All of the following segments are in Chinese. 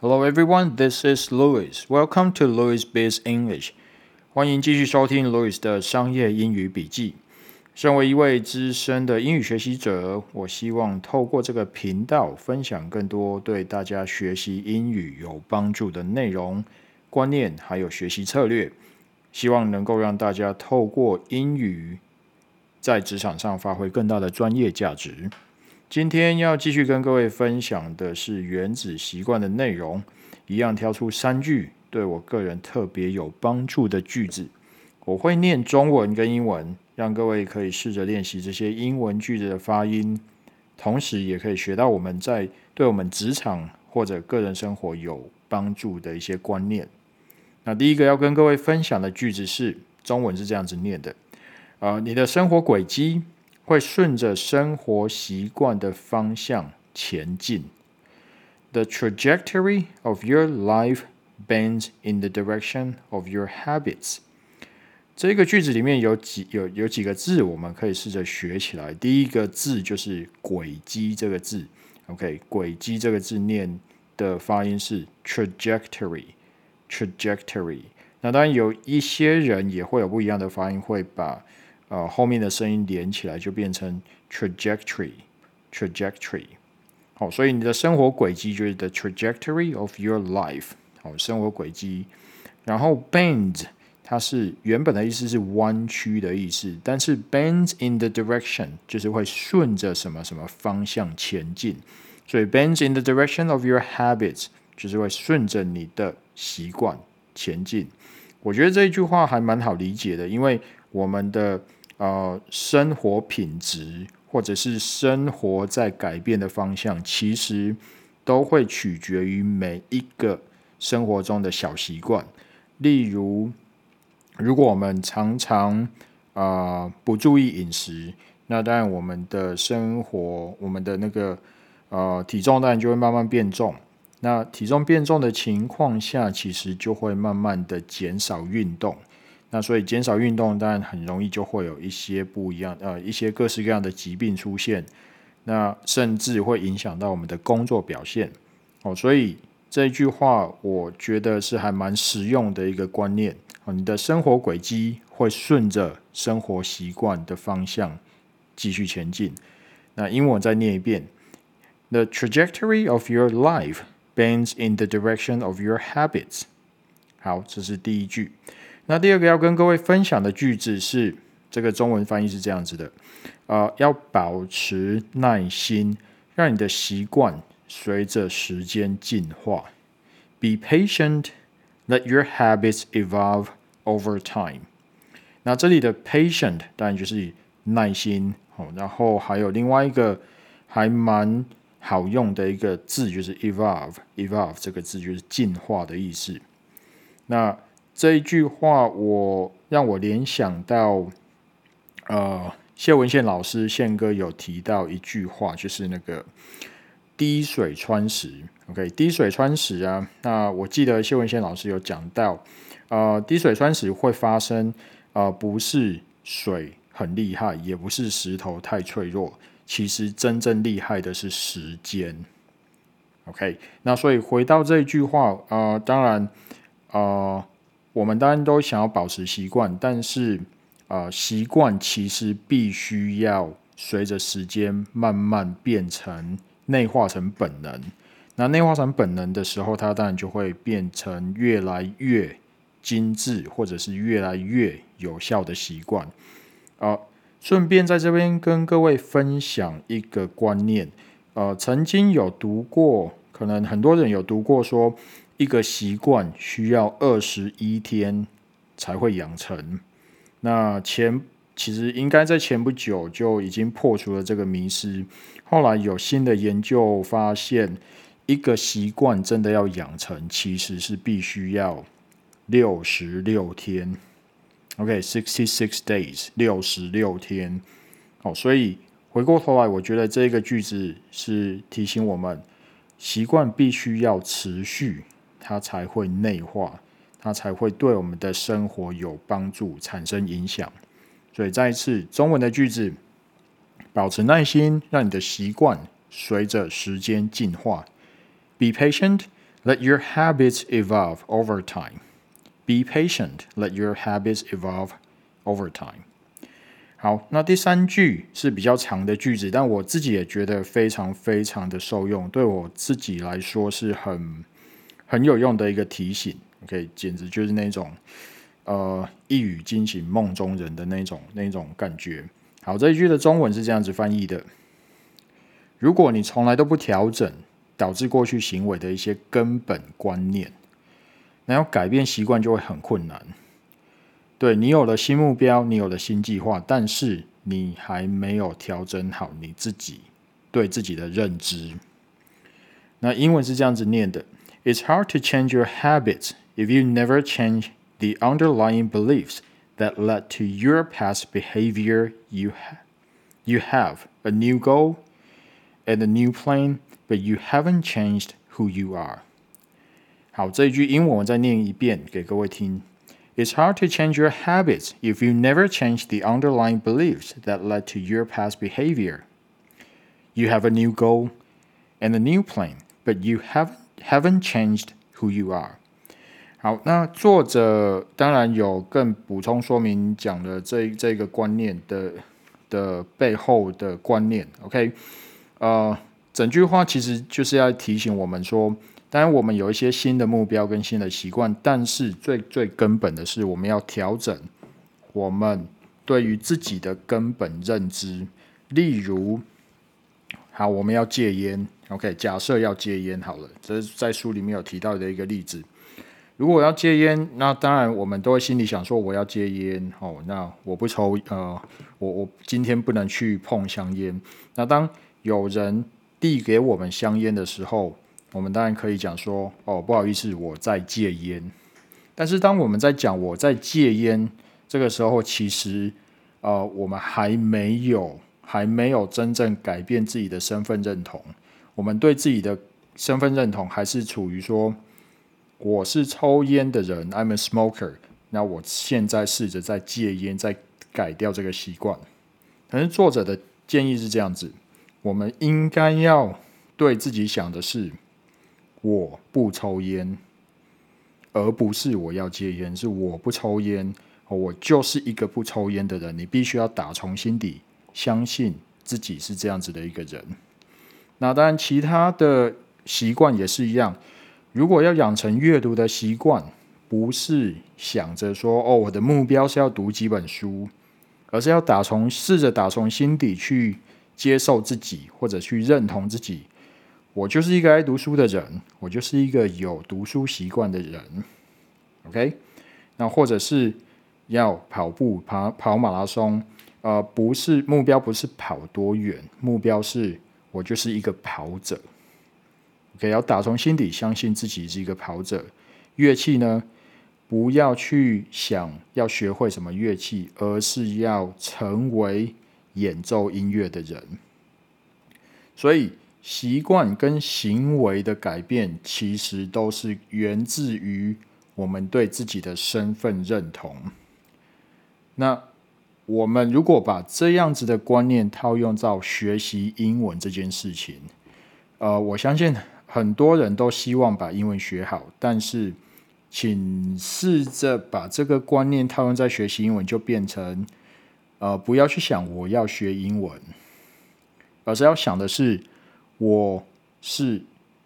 Hello everyone, this is Louis. Welcome to Louis Biz English. 欢迎继续收听 Louis 的商业英语笔记。身为一位资深的英语学习者，我希望透过这个频道分享更多对大家学习英语有帮助的内容、观念，还有学习策略。希望能够让大家透过英语在职场上发挥更大的专业价值。今天要继续跟各位分享的是原子习惯的内容，一样挑出三句对我个人特别有帮助的句子。我会念中文跟英文，让各位可以试着练习这些英文句子的发音，同时也可以学到我们在对我们职场或者个人生活有帮助的一些观念。那第一个要跟各位分享的句子是中文是这样子念的：啊，你的生活轨迹。会顺着生活习惯的方向前进。The trajectory of your life bends in the direction of your habits。这个句子里面有几有有几个字，我们可以试着学起来。第一个字就是“轨迹”这个字。OK，“ 轨迹”这个字念的发音是 “trajectory”，“trajectory”。那当然有一些人也会有不一样的发音，会把呃，后面的声音连起来就变成 trajectory，trajectory。好，所以你的生活轨迹就是 the trajectory of your life。好，生活轨迹。然后 bend，它是原本的意思是弯曲的意思，但是 bend in the direction 就是会顺着什么什么方向前进。所以 bend in the direction of your habits 就是会顺着你的习惯前进。我觉得这一句话还蛮好理解的，因为我们的呃，生活品质或者是生活在改变的方向，其实都会取决于每一个生活中的小习惯。例如，如果我们常常啊不注意饮食，那当然我们的生活，我们的那个呃体重当然就会慢慢变重。那体重变重的情况下，其实就会慢慢的减少运动。那所以减少运动，当然很容易就会有一些不一样，呃，一些各式各样的疾病出现。那甚至会影响到我们的工作表现。哦，所以这句话，我觉得是还蛮实用的一个观念。哦，你的生活轨迹会顺着生活习惯的方向继续前进。那英文再念一遍：The trajectory of your life bends in the direction of your habits。好，这是第一句。那第二个要跟各位分享的句子是，这个中文翻译是这样子的，啊，要保持耐心，让你的习惯随着时间进化。Be patient, let your habits evolve over time。那这里的 patient 当然就是耐心，哦，然后还有另外一个还蛮好用的一个字，就是 evolve，evolve 这个字就是进化的意思。那这一句话，我让我联想到，呃，谢文宪老师宪哥有提到一句话，就是那个滴水穿石。OK，滴水穿石啊。那我记得谢文宪老师有讲到，呃，滴水穿石会发生，呃，不是水很厉害，也不是石头太脆弱，其实真正厉害的是时间。OK，那所以回到这一句话，呃，当然，呃。我们当然都想要保持习惯，但是，呃，习惯其实必须要随着时间慢慢变成内化成本能。那内化成本能的时候，它当然就会变成越来越精致，或者是越来越有效的习惯。啊，顺便在这边跟各位分享一个观念。呃，曾经有读过，可能很多人有读过说。一个习惯需要二十一天才会养成。那前其实应该在前不久就已经破除了这个迷失。后来有新的研究发现，一个习惯真的要养成，其实是必须要六十六天。OK，sixty six days，六十六天。好，所以回过头来，我觉得这个句子是提醒我们，习惯必须要持续。它才会内化，它才会对我们的生活有帮助，产生影响。所以再一次，中文的句子，保持耐心，让你的习惯随着时间进化。Be patient, Let your habits evolve over time. Be patient. Let your habits evolve over time. 好，那第三句是比较长的句子，但我自己也觉得非常非常的受用，对我自己来说是很很有用的一个提醒。OK，简直就是那种呃一语惊醒梦中人的那种那种感觉。好，这一句的中文是这样子翻译的：如果你从来都不调整导致过去行为的一些根本观念，那要改变习惯就会很困难。对你有了新目标，你有了新计划，但是你还没有调整好你自己对自己的认知。那英文是这样子念的 ：It's hard to change your habits if you never change the underlying beliefs that led to your past behavior. You have you have a new goal and a new plan, but you haven't changed who you are. 好，这一句英文我再念一遍给各位听。it's hard to change your habits if you never change the underlying beliefs that led to your past behavior. You have a new goal and a new plan, but you have, haven't changed who you are. 好，那作者当然有更补充说明讲了这这个观念的的背后的观念。OK，呃，整句话其实就是要提醒我们说。当然，我们有一些新的目标跟新的习惯，但是最最根本的是，我们要调整我们对于自己的根本认知。例如，好，我们要戒烟。OK，假设要戒烟，好了，这是在书里面有提到的一个例子。如果我要戒烟，那当然我们都会心里想说，我要戒烟。哦，那我不抽，呃，我我今天不能去碰香烟。那当有人递给我们香烟的时候，我们当然可以讲说，哦，不好意思，我在戒烟。但是当我们在讲我在戒烟这个时候，其实，呃，我们还没有还没有真正改变自己的身份认同。我们对自己的身份认同还是处于说，我是抽烟的人，I'm a smoker。那我现在试着在戒烟，在改掉这个习惯。可是作者的建议是这样子：我们应该要对自己想的是。我不抽烟，而不是我要戒烟，是我不抽烟，我就是一个不抽烟的人。你必须要打从心底相信自己是这样子的一个人。那当然，其他的习惯也是一样。如果要养成阅读的习惯，不是想着说哦，我的目标是要读几本书，而是要打从试着打从心底去接受自己，或者去认同自己。我就是一个爱读书的人，我就是一个有读书习惯的人。OK，那或者是要跑步、跑跑马拉松，呃，不是目标，不是跑多远，目标是我就是一个跑者。OK，要打从心底相信自己是一个跑者。乐器呢，不要去想要学会什么乐器，而是要成为演奏音乐的人。所以。习惯跟行为的改变，其实都是源自于我们对自己的身份认同。那我们如果把这样子的观念套用到学习英文这件事情，呃，我相信很多人都希望把英文学好，但是请试着把这个观念套用在学习英文，就变成呃，不要去想我要学英文，而是要想的是。我是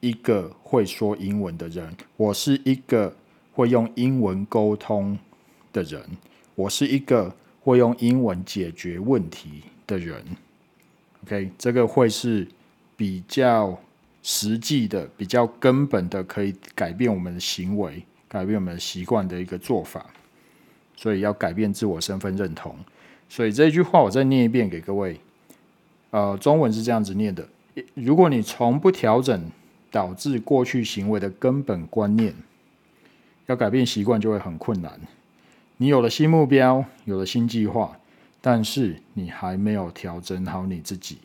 一个会说英文的人，我是一个会用英文沟通的人，我是一个会用英文解决问题的人。OK，这个会是比较实际的、比较根本的，可以改变我们的行为、改变我们的习惯的一个做法。所以要改变自我身份认同。所以这句话我再念一遍给各位。呃，中文是这样子念的。如果你从不调整导致过去行为的根本观念，要改变习惯就会很困难。你有了新目标，有了新计划，但是你还没有调整好你自己。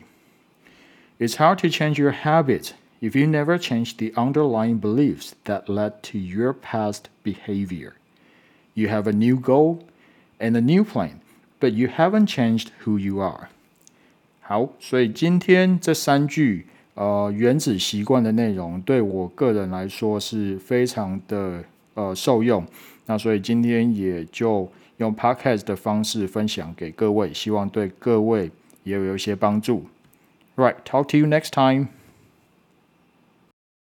It's hard to change your habits if you never change the underlying beliefs that led to your past behavior. You have a new goal and a new plan, but you haven't changed who you are. 好，所以今天这三句 呃原子习惯的内容，对我个人来说是非常的呃受用。 那所以今天也就用 podcast 的方式分享给各位，希望对各位也有一些帮助。Right, talk to you next time.